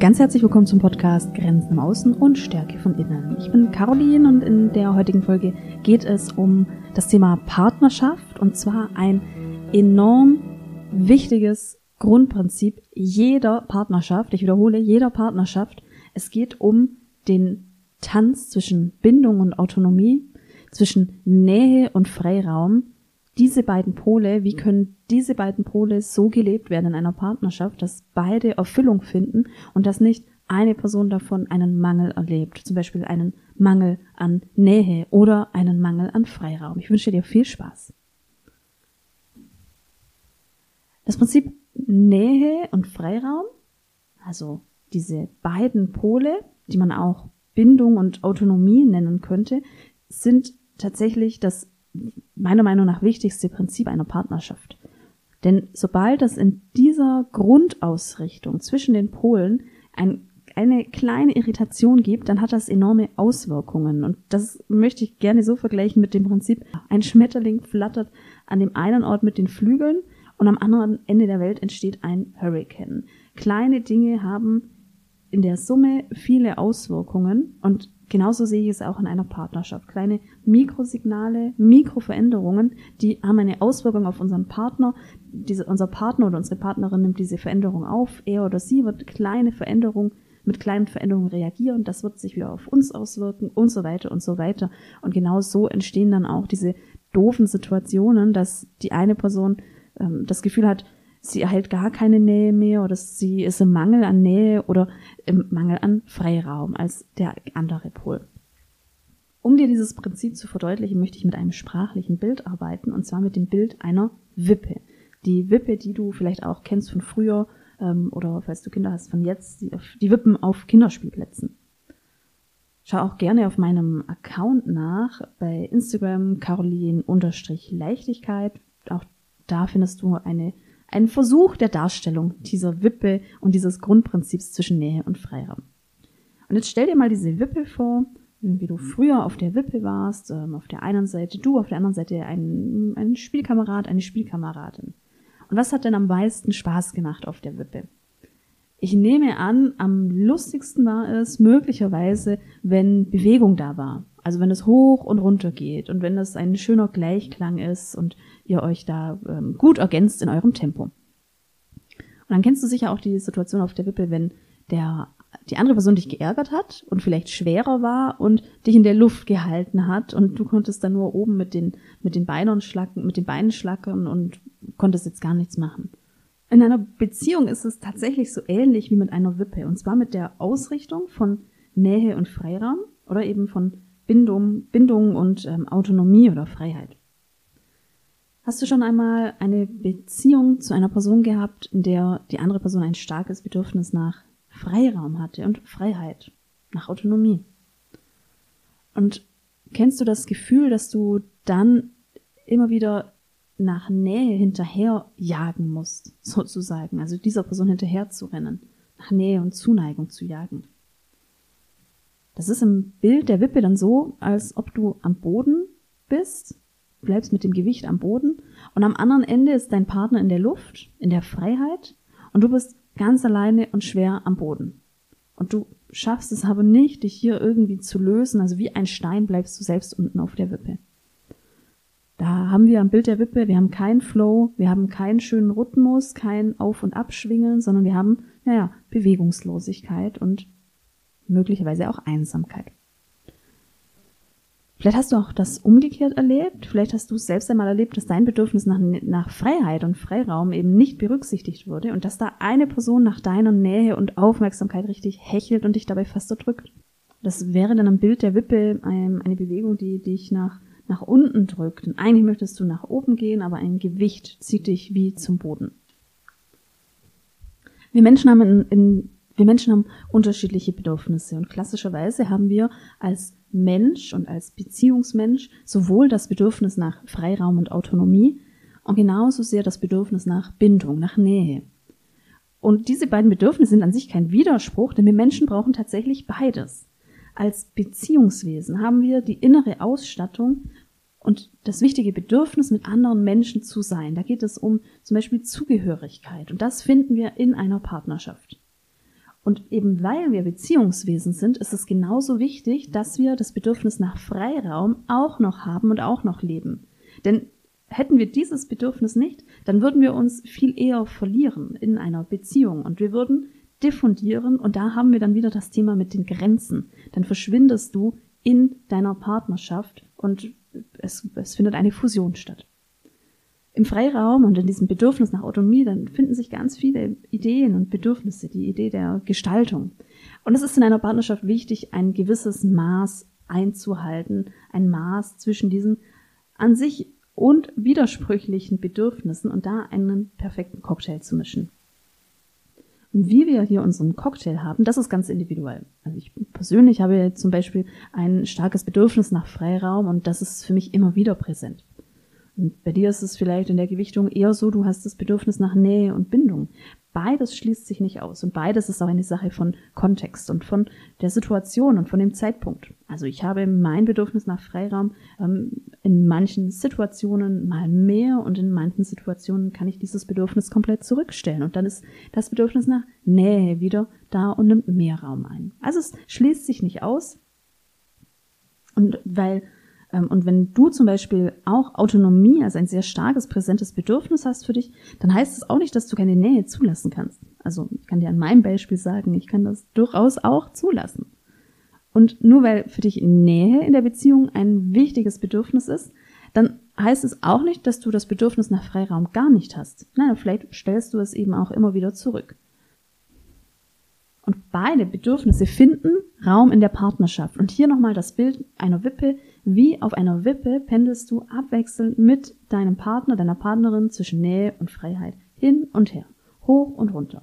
Ganz herzlich willkommen zum Podcast Grenzen im Außen und Stärke von Innen. Ich bin Caroline und in der heutigen Folge geht es um das Thema Partnerschaft und zwar ein enorm wichtiges Grundprinzip jeder Partnerschaft. Ich wiederhole, jeder Partnerschaft. Es geht um den Tanz zwischen Bindung und Autonomie, zwischen Nähe und Freiraum diese beiden Pole, wie können diese beiden Pole so gelebt werden in einer Partnerschaft, dass beide Erfüllung finden und dass nicht eine Person davon einen Mangel erlebt, zum Beispiel einen Mangel an Nähe oder einen Mangel an Freiraum. Ich wünsche dir viel Spaß. Das Prinzip Nähe und Freiraum, also diese beiden Pole, die man auch Bindung und Autonomie nennen könnte, sind tatsächlich das meiner Meinung nach wichtigste Prinzip einer Partnerschaft. Denn sobald es in dieser Grundausrichtung zwischen den Polen ein, eine kleine Irritation gibt, dann hat das enorme Auswirkungen. Und das möchte ich gerne so vergleichen mit dem Prinzip, ein Schmetterling flattert an dem einen Ort mit den Flügeln und am anderen Ende der Welt entsteht ein Hurricane. Kleine Dinge haben in der Summe viele Auswirkungen und Genauso sehe ich es auch in einer Partnerschaft. Kleine Mikrosignale, Mikroveränderungen, die haben eine Auswirkung auf unseren Partner. Diese, unser Partner oder unsere Partnerin nimmt diese Veränderung auf. Er oder sie wird kleine Veränderungen mit kleinen Veränderungen reagieren. Das wird sich wieder auf uns auswirken und so weiter und so weiter. Und genau so entstehen dann auch diese doofen Situationen, dass die eine Person ähm, das Gefühl hat, sie erhält gar keine Nähe mehr oder sie ist im Mangel an Nähe oder im Mangel an Freiraum als der andere Pol. Um dir dieses Prinzip zu verdeutlichen, möchte ich mit einem sprachlichen Bild arbeiten und zwar mit dem Bild einer Wippe. Die Wippe, die du vielleicht auch kennst von früher ähm, oder falls du Kinder hast von jetzt, die, die Wippen auf Kinderspielplätzen. Schau auch gerne auf meinem Account nach bei Instagram Caroline-Leichtigkeit. Auch da findest du eine ein Versuch der Darstellung dieser Wippe und dieses Grundprinzips zwischen Nähe und Freiraum. Und jetzt stell dir mal diese Wippe vor, wie du früher auf der Wippe warst, ähm, auf der einen Seite du, auf der anderen Seite ein, ein Spielkamerad, eine Spielkameradin. Und was hat denn am meisten Spaß gemacht auf der Wippe? Ich nehme an, am lustigsten war es möglicherweise, wenn Bewegung da war. Also wenn es hoch und runter geht und wenn es ein schöner Gleichklang ist und ihr euch da ähm, gut ergänzt in eurem Tempo. Und dann kennst du sicher auch die Situation auf der Wippe, wenn der die andere Person dich geärgert hat und vielleicht schwerer war und dich in der Luft gehalten hat und du konntest dann nur oben mit den mit den Beinen schlacken, mit den Beinen schlackern und konntest jetzt gar nichts machen. In einer Beziehung ist es tatsächlich so ähnlich wie mit einer Wippe und zwar mit der Ausrichtung von Nähe und Freiraum oder eben von Bindung, Bindung und ähm, Autonomie oder Freiheit. Hast du schon einmal eine Beziehung zu einer Person gehabt, in der die andere Person ein starkes Bedürfnis nach Freiraum hatte und Freiheit, nach Autonomie? Und kennst du das Gefühl, dass du dann immer wieder nach Nähe hinterher jagen musst, sozusagen, also dieser Person hinterher zu rennen, nach Nähe und Zuneigung zu jagen? Das ist im Bild der Wippe dann so, als ob du am Boden bist, bleibst mit dem Gewicht am Boden und am anderen Ende ist dein Partner in der Luft, in der Freiheit und du bist ganz alleine und schwer am Boden. Und du schaffst es aber nicht, dich hier irgendwie zu lösen, also wie ein Stein bleibst du selbst unten auf der Wippe. Da haben wir am Bild der Wippe, wir haben keinen Flow, wir haben keinen schönen Rhythmus, kein Auf- und Abschwingen, sondern wir haben, naja, Bewegungslosigkeit und möglicherweise auch Einsamkeit. Vielleicht hast du auch das umgekehrt erlebt. Vielleicht hast du es selbst einmal erlebt, dass dein Bedürfnis nach, nach Freiheit und Freiraum eben nicht berücksichtigt wurde und dass da eine Person nach deiner Nähe und Aufmerksamkeit richtig hechelt und dich dabei fast erdrückt. Das wäre dann ein Bild der Wippe, eine Bewegung, die dich nach, nach unten drückt. Und eigentlich möchtest du nach oben gehen, aber ein Gewicht zieht dich wie zum Boden. Wir Menschen haben in, in wir Menschen haben unterschiedliche Bedürfnisse und klassischerweise haben wir als Mensch und als Beziehungsmensch sowohl das Bedürfnis nach Freiraum und Autonomie und genauso sehr das Bedürfnis nach Bindung, nach Nähe. Und diese beiden Bedürfnisse sind an sich kein Widerspruch, denn wir Menschen brauchen tatsächlich beides. Als Beziehungswesen haben wir die innere Ausstattung und das wichtige Bedürfnis, mit anderen Menschen zu sein. Da geht es um zum Beispiel Zugehörigkeit. Und das finden wir in einer Partnerschaft. Und eben weil wir Beziehungswesen sind, ist es genauso wichtig, dass wir das Bedürfnis nach Freiraum auch noch haben und auch noch leben. Denn hätten wir dieses Bedürfnis nicht, dann würden wir uns viel eher verlieren in einer Beziehung und wir würden diffundieren und da haben wir dann wieder das Thema mit den Grenzen. Dann verschwindest du in deiner Partnerschaft und es, es findet eine Fusion statt. Im Freiraum und in diesem Bedürfnis nach Autonomie, dann finden sich ganz viele Ideen und Bedürfnisse, die Idee der Gestaltung. Und es ist in einer Partnerschaft wichtig, ein gewisses Maß einzuhalten, ein Maß zwischen diesen an sich und widersprüchlichen Bedürfnissen und da einen perfekten Cocktail zu mischen. Und wie wir hier unseren Cocktail haben, das ist ganz individuell. Also ich persönlich habe zum Beispiel ein starkes Bedürfnis nach Freiraum und das ist für mich immer wieder präsent. Und bei dir ist es vielleicht in der Gewichtung eher so, du hast das Bedürfnis nach Nähe und Bindung. Beides schließt sich nicht aus und beides ist auch eine Sache von Kontext und von der Situation und von dem Zeitpunkt. Also ich habe mein Bedürfnis nach Freiraum ähm, in manchen Situationen mal mehr und in manchen Situationen kann ich dieses Bedürfnis komplett zurückstellen und dann ist das Bedürfnis nach Nähe wieder da und nimmt mehr Raum ein. Also es schließt sich nicht aus und weil und wenn du zum Beispiel auch Autonomie als ein sehr starkes, präsentes Bedürfnis hast für dich, dann heißt es auch nicht, dass du keine Nähe zulassen kannst. Also ich kann dir an meinem Beispiel sagen, ich kann das durchaus auch zulassen. Und nur weil für dich Nähe in der Beziehung ein wichtiges Bedürfnis ist, dann heißt es auch nicht, dass du das Bedürfnis nach Freiraum gar nicht hast. Nein, vielleicht stellst du es eben auch immer wieder zurück. Und beide Bedürfnisse finden Raum in der Partnerschaft. Und hier nochmal das Bild einer Wippe. Wie auf einer Wippe pendelst du abwechselnd mit deinem Partner, deiner Partnerin zwischen Nähe und Freiheit hin und her, hoch und runter.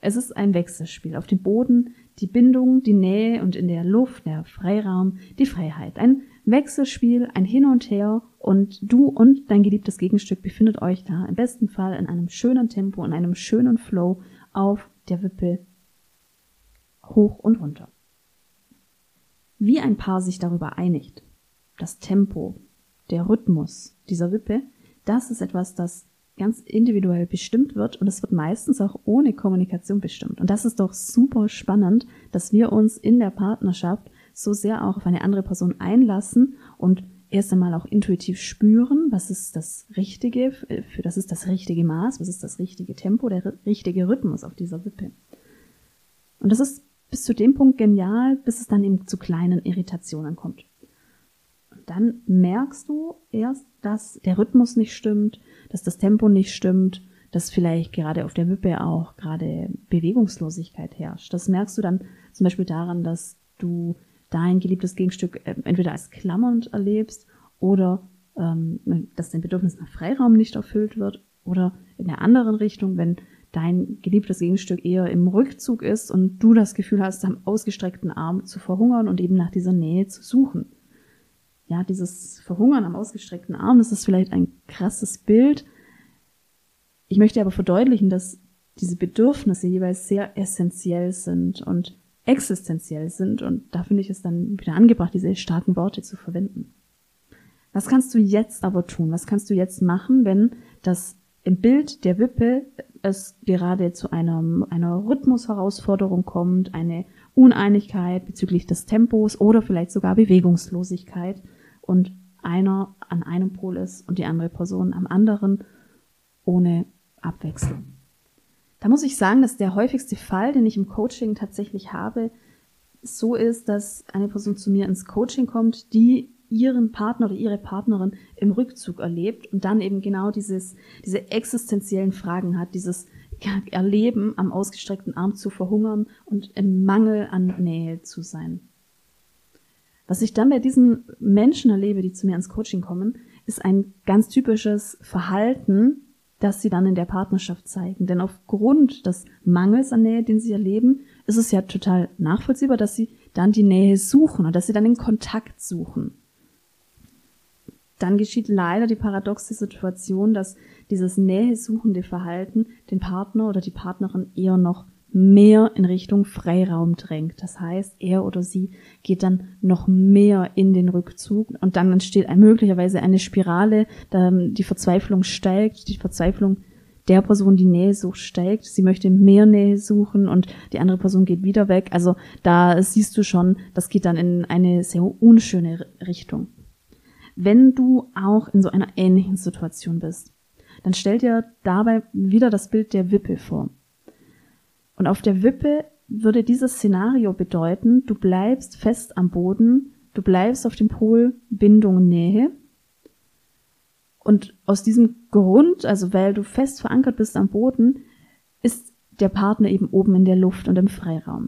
Es ist ein Wechselspiel. Auf dem Boden die Bindung, die Nähe und in der Luft, der Freiraum, die Freiheit. Ein Wechselspiel, ein Hin und Her und du und dein geliebtes Gegenstück befindet euch da im besten Fall in einem schönen Tempo, in einem schönen Flow auf der Wippe hoch und runter. Wie ein Paar sich darüber einigt, das Tempo, der Rhythmus dieser Wippe, das ist etwas, das ganz individuell bestimmt wird und es wird meistens auch ohne Kommunikation bestimmt. Und das ist doch super spannend, dass wir uns in der Partnerschaft so sehr auch auf eine andere Person einlassen und erst einmal auch intuitiv spüren, was ist das Richtige, für das ist das richtige Maß, was ist das richtige Tempo, der richtige Rhythmus auf dieser Wippe. Und das ist bis zu dem Punkt genial, bis es dann eben zu kleinen Irritationen kommt. Und dann merkst du erst, dass der Rhythmus nicht stimmt, dass das Tempo nicht stimmt, dass vielleicht gerade auf der Wippe auch gerade Bewegungslosigkeit herrscht. Das merkst du dann zum Beispiel daran, dass du dein geliebtes Gegenstück äh, entweder als klammernd erlebst oder ähm, dass dein Bedürfnis nach Freiraum nicht erfüllt wird oder in der anderen Richtung, wenn dein geliebtes Gegenstück eher im Rückzug ist und du das Gefühl hast, am ausgestreckten Arm zu verhungern und eben nach dieser Nähe zu suchen. Ja, dieses Verhungern am ausgestreckten Arm, das ist vielleicht ein krasses Bild. Ich möchte aber verdeutlichen, dass diese Bedürfnisse jeweils sehr essentiell sind und existenziell sind und da finde ich es dann wieder angebracht, diese starken Worte zu verwenden. Was kannst du jetzt aber tun? Was kannst du jetzt machen, wenn das im Bild der Wippe es gerade zu einer, einer Rhythmusherausforderung kommt, eine Uneinigkeit bezüglich des Tempos oder vielleicht sogar Bewegungslosigkeit und einer an einem Pol ist und die andere Person am anderen ohne Abwechslung. Da muss ich sagen, dass der häufigste Fall, den ich im Coaching tatsächlich habe, so ist, dass eine Person zu mir ins Coaching kommt, die ihren Partner oder ihre Partnerin im Rückzug erlebt und dann eben genau dieses, diese existenziellen Fragen hat, dieses Erleben am ausgestreckten Arm zu verhungern und im Mangel an Nähe zu sein. Was ich dann bei diesen Menschen erlebe, die zu mir ins Coaching kommen, ist ein ganz typisches Verhalten, das sie dann in der Partnerschaft zeigen. Denn aufgrund des Mangels an Nähe, den sie erleben, ist es ja total nachvollziehbar, dass sie dann die Nähe suchen und dass sie dann den Kontakt suchen dann geschieht leider die paradoxe Situation, dass dieses nähesuchende Verhalten den Partner oder die Partnerin eher noch mehr in Richtung Freiraum drängt. Das heißt, er oder sie geht dann noch mehr in den Rückzug und dann entsteht möglicherweise eine Spirale, die Verzweiflung steigt, die Verzweiflung der Person die Nähe sucht, steigt. Sie möchte mehr Nähe suchen und die andere Person geht wieder weg. Also da siehst du schon, das geht dann in eine sehr unschöne Richtung. Wenn du auch in so einer ähnlichen Situation bist, dann stell dir dabei wieder das Bild der Wippe vor. Und auf der Wippe würde dieses Szenario bedeuten, du bleibst fest am Boden, du bleibst auf dem Pol Bindung Nähe. Und aus diesem Grund, also weil du fest verankert bist am Boden, ist der Partner eben oben in der Luft und im Freiraum.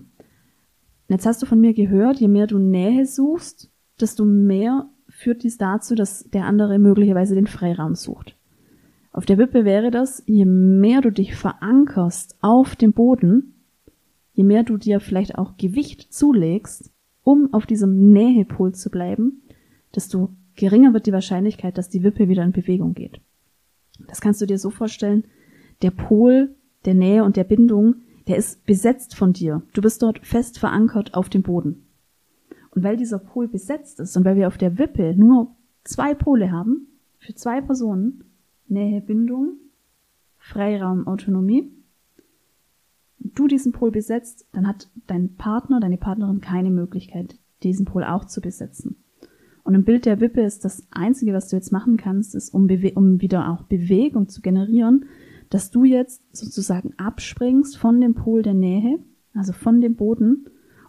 Und jetzt hast du von mir gehört, je mehr du Nähe suchst, desto mehr führt dies dazu, dass der andere möglicherweise den Freiraum sucht. Auf der Wippe wäre das, je mehr du dich verankerst auf dem Boden, je mehr du dir vielleicht auch Gewicht zulegst, um auf diesem Nähepol zu bleiben, desto geringer wird die Wahrscheinlichkeit, dass die Wippe wieder in Bewegung geht. Das kannst du dir so vorstellen, der Pol der Nähe und der Bindung, der ist besetzt von dir. Du bist dort fest verankert auf dem Boden. Und weil dieser Pol besetzt ist und weil wir auf der Wippe nur zwei Pole haben, für zwei Personen, Nähe, Bindung, Freiraum, Autonomie, du diesen Pol besetzt, dann hat dein Partner, deine Partnerin keine Möglichkeit, diesen Pol auch zu besetzen. Und im Bild der Wippe ist das Einzige, was du jetzt machen kannst, ist, um, um wieder auch Bewegung zu generieren, dass du jetzt sozusagen abspringst von dem Pol der Nähe, also von dem Boden,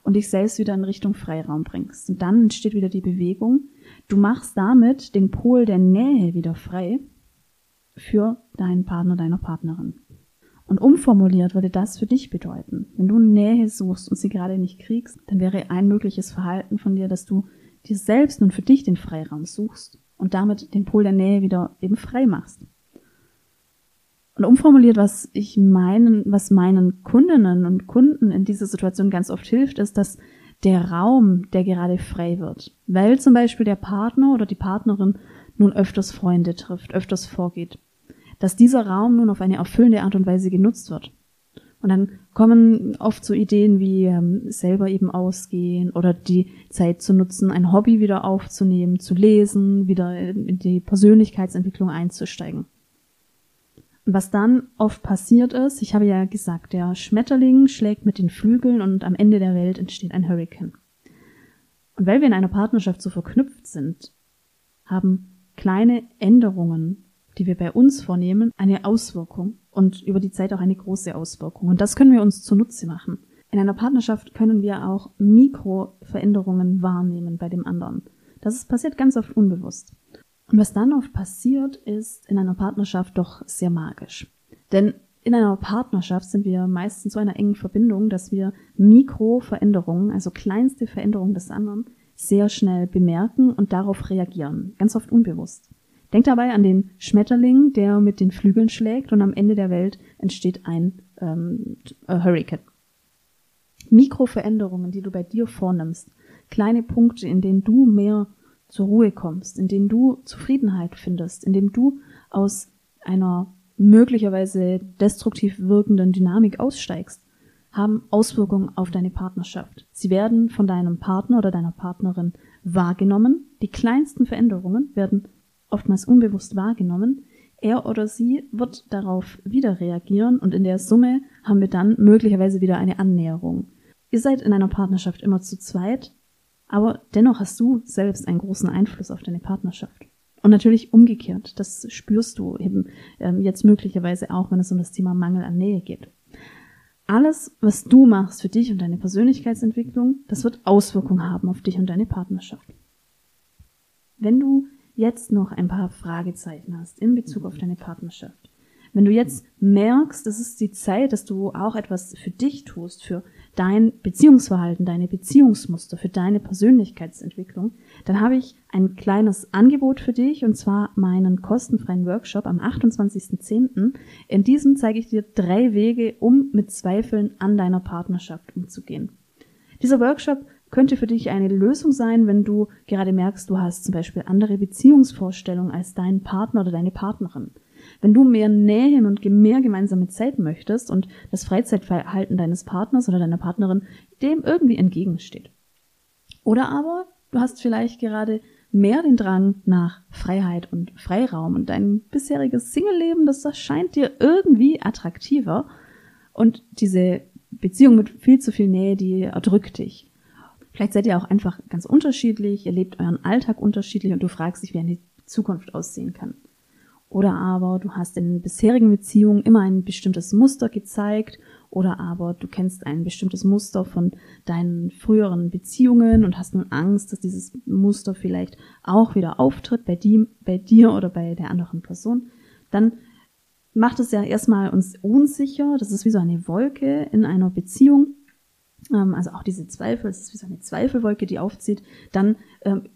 und dich selbst wieder in Richtung Freiraum bringst. Und dann entsteht wieder die Bewegung. Du machst damit den Pol der Nähe wieder frei für deinen Partner, deiner Partnerin. Und umformuliert würde das für dich bedeuten, wenn du Nähe suchst und sie gerade nicht kriegst, dann wäre ein mögliches Verhalten von dir, dass du dir selbst nun für dich den Freiraum suchst und damit den Pol der Nähe wieder eben frei machst. Und umformuliert, was ich meinen, was meinen Kundinnen und Kunden in dieser Situation ganz oft hilft, ist, dass der Raum, der gerade frei wird, weil zum Beispiel der Partner oder die Partnerin nun öfters Freunde trifft, öfters vorgeht, dass dieser Raum nun auf eine erfüllende Art und Weise genutzt wird. Und dann kommen oft so Ideen wie ähm, selber eben ausgehen oder die Zeit zu nutzen, ein Hobby wieder aufzunehmen, zu lesen, wieder in die Persönlichkeitsentwicklung einzusteigen. Was dann oft passiert ist, ich habe ja gesagt, der Schmetterling schlägt mit den Flügeln und am Ende der Welt entsteht ein Hurricane. Und weil wir in einer Partnerschaft so verknüpft sind, haben kleine Änderungen die wir bei uns vornehmen, eine Auswirkung und über die Zeit auch eine große Auswirkung. Und das können wir uns zunutze machen. In einer Partnerschaft können wir auch Mikroveränderungen wahrnehmen bei dem anderen. Das passiert ganz oft unbewusst. Und was dann oft passiert, ist in einer Partnerschaft doch sehr magisch. Denn in einer Partnerschaft sind wir meistens so einer engen Verbindung, dass wir Mikroveränderungen, also kleinste Veränderungen des anderen, sehr schnell bemerken und darauf reagieren. Ganz oft unbewusst. Denk dabei an den Schmetterling, der mit den Flügeln schlägt und am Ende der Welt entsteht ein ähm, Hurricane. Mikroveränderungen, die du bei dir vornimmst, kleine Punkte, in denen du mehr zur Ruhe kommst, in denen du Zufriedenheit findest, in denen du aus einer möglicherweise destruktiv wirkenden Dynamik aussteigst, haben Auswirkungen auf deine Partnerschaft. Sie werden von deinem Partner oder deiner Partnerin wahrgenommen. Die kleinsten Veränderungen werden oftmals unbewusst wahrgenommen. Er oder sie wird darauf wieder reagieren und in der Summe haben wir dann möglicherweise wieder eine Annäherung. Ihr seid in einer Partnerschaft immer zu zweit, aber dennoch hast du selbst einen großen Einfluss auf deine Partnerschaft. Und natürlich umgekehrt, das spürst du eben ähm, jetzt möglicherweise auch, wenn es um das Thema Mangel an Nähe geht. Alles, was du machst für dich und deine Persönlichkeitsentwicklung, das wird Auswirkungen haben auf dich und deine Partnerschaft. Wenn du jetzt noch ein paar Fragezeichen hast in Bezug auf deine Partnerschaft, wenn du jetzt merkst, es ist die Zeit, dass du auch etwas für dich tust, für dein Beziehungsverhalten, deine Beziehungsmuster, für deine Persönlichkeitsentwicklung, dann habe ich ein kleines Angebot für dich und zwar meinen kostenfreien Workshop am 28.10. In diesem zeige ich dir drei Wege, um mit Zweifeln an deiner Partnerschaft umzugehen. Dieser Workshop könnte für dich eine Lösung sein, wenn du gerade merkst, du hast zum Beispiel andere Beziehungsvorstellungen als dein Partner oder deine Partnerin. Wenn du mehr Nähe und mehr gemeinsame Zeit möchtest und das Freizeitverhalten deines Partners oder deiner Partnerin dem irgendwie entgegensteht. Oder aber du hast vielleicht gerade mehr den Drang nach Freiheit und Freiraum und dein bisheriges Single-Leben, das erscheint dir irgendwie attraktiver und diese Beziehung mit viel zu viel Nähe, die erdrückt dich. Vielleicht seid ihr auch einfach ganz unterschiedlich, ihr lebt euren Alltag unterschiedlich und du fragst dich, wie eine Zukunft aussehen kann. Oder aber du hast in bisherigen Beziehungen immer ein bestimmtes Muster gezeigt oder aber du kennst ein bestimmtes Muster von deinen früheren Beziehungen und hast nun Angst, dass dieses Muster vielleicht auch wieder auftritt bei, die, bei dir oder bei der anderen Person. Dann macht es ja erstmal uns unsicher. Das ist wie so eine Wolke in einer Beziehung. Ähm, also auch diese Zweifel, es ist wie so eine Zweifelwolke, die aufzieht. Dann ähm,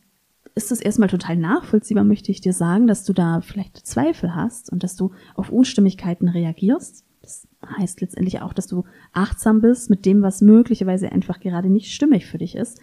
ist es erstmal total nachvollziehbar, möchte ich dir sagen, dass du da vielleicht Zweifel hast und dass du auf Unstimmigkeiten reagierst. Das heißt letztendlich auch, dass du achtsam bist mit dem, was möglicherweise einfach gerade nicht stimmig für dich ist.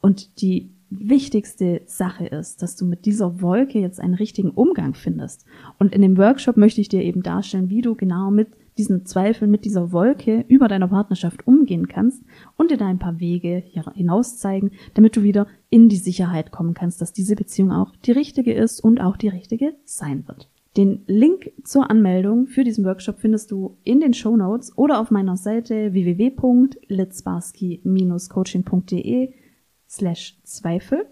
Und die wichtigste Sache ist, dass du mit dieser Wolke jetzt einen richtigen Umgang findest. Und in dem Workshop möchte ich dir eben darstellen, wie du genau mit diesen Zweifeln, mit dieser Wolke über deiner Partnerschaft umgehen kannst und dir da ein paar Wege hinaus zeigen, damit du wieder in die Sicherheit kommen kannst, dass diese Beziehung auch die richtige ist und auch die richtige sein wird. Den Link zur Anmeldung für diesen Workshop findest du in den Show Notes oder auf meiner Seite www.litzbarski-coaching.de slash Zweifel.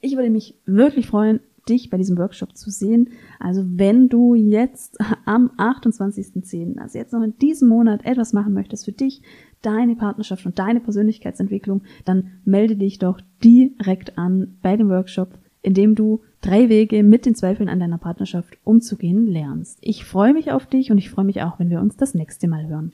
Ich würde mich wirklich freuen, dich bei diesem Workshop zu sehen. Also wenn du jetzt am 28.10., also jetzt noch in diesem Monat etwas machen möchtest für dich, deine Partnerschaft und deine Persönlichkeitsentwicklung, dann melde dich doch direkt an bei dem Workshop, in dem du drei Wege mit den Zweifeln an deiner Partnerschaft umzugehen lernst. Ich freue mich auf dich und ich freue mich auch, wenn wir uns das nächste Mal hören.